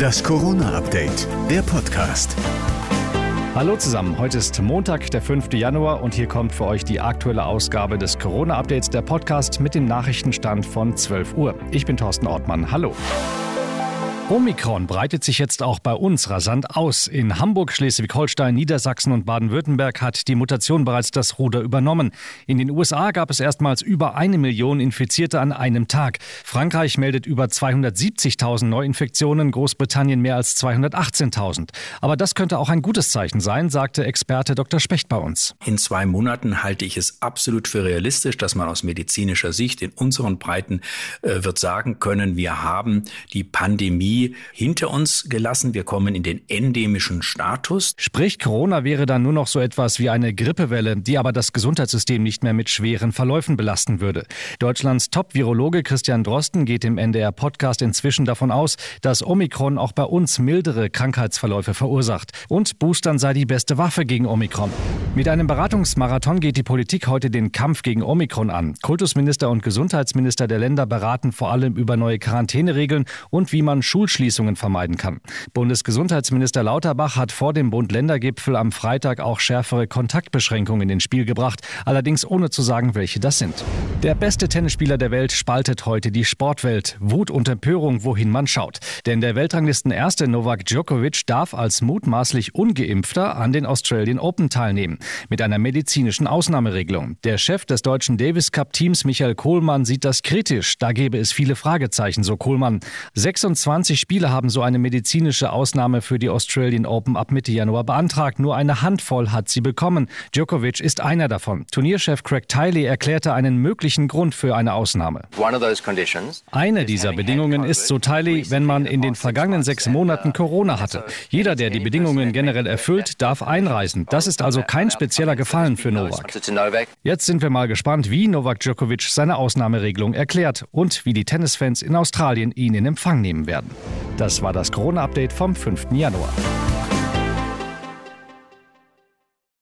Das Corona-Update, der Podcast. Hallo zusammen, heute ist Montag, der 5. Januar und hier kommt für euch die aktuelle Ausgabe des Corona-Updates, der Podcast mit dem Nachrichtenstand von 12 Uhr. Ich bin Thorsten Ortmann, hallo. Omikron breitet sich jetzt auch bei uns rasant aus. In Hamburg, Schleswig-Holstein, Niedersachsen und Baden-Württemberg hat die Mutation bereits das Ruder übernommen. In den USA gab es erstmals über eine Million Infizierte an einem Tag. Frankreich meldet über 270.000 Neuinfektionen, Großbritannien mehr als 218.000. Aber das könnte auch ein gutes Zeichen sein, sagte Experte Dr. Specht bei uns. In zwei Monaten halte ich es absolut für realistisch, dass man aus medizinischer Sicht in unseren Breiten äh, wird sagen können, wir haben die Pandemie hinter uns gelassen. Wir kommen in den endemischen Status. Sprich, Corona wäre dann nur noch so etwas wie eine Grippewelle, die aber das Gesundheitssystem nicht mehr mit schweren Verläufen belasten würde. Deutschlands Top-Virologe Christian Drosten geht im NDR-Podcast inzwischen davon aus, dass Omikron auch bei uns mildere Krankheitsverläufe verursacht. Und Boostern sei die beste Waffe gegen Omikron. Mit einem Beratungsmarathon geht die Politik heute den Kampf gegen Omikron an. Kultusminister und Gesundheitsminister der Länder beraten vor allem über neue Quarantäneregeln und wie man Schul Schulschließungen vermeiden kann. Bundesgesundheitsminister Lauterbach hat vor dem Bund-Länder-Gipfel am Freitag auch schärfere Kontaktbeschränkungen ins Spiel gebracht, allerdings ohne zu sagen, welche das sind. Der beste Tennisspieler der Welt spaltet heute die Sportwelt. Wut und Empörung, wohin man schaut. Denn der Weltranglisten Erste Novak Djokovic darf als mutmaßlich Ungeimpfter an den Australian Open teilnehmen. Mit einer medizinischen Ausnahmeregelung. Der Chef des deutschen Davis Cup Teams Michael Kohlmann sieht das kritisch. Da gäbe es viele Fragezeichen, so Kohlmann. 26 Spieler haben so eine medizinische Ausnahme für die Australian Open ab Mitte Januar beantragt. Nur eine Handvoll hat sie bekommen. Djokovic ist einer davon. Turnierchef Craig Tiley erklärte einen möglichen Grund für eine Ausnahme. Eine dieser Bedingungen ist, so Tiley, wenn man in den vergangenen sechs Monaten Corona hatte. Jeder, der die Bedingungen generell erfüllt, darf einreisen. Das ist also kein spezieller Gefallen für Novak. Jetzt sind wir mal gespannt, wie Novak Djokovic seine Ausnahmeregelung erklärt und wie die Tennisfans in Australien ihn in Empfang nehmen werden. Das war das Corona-Update vom 5. Januar.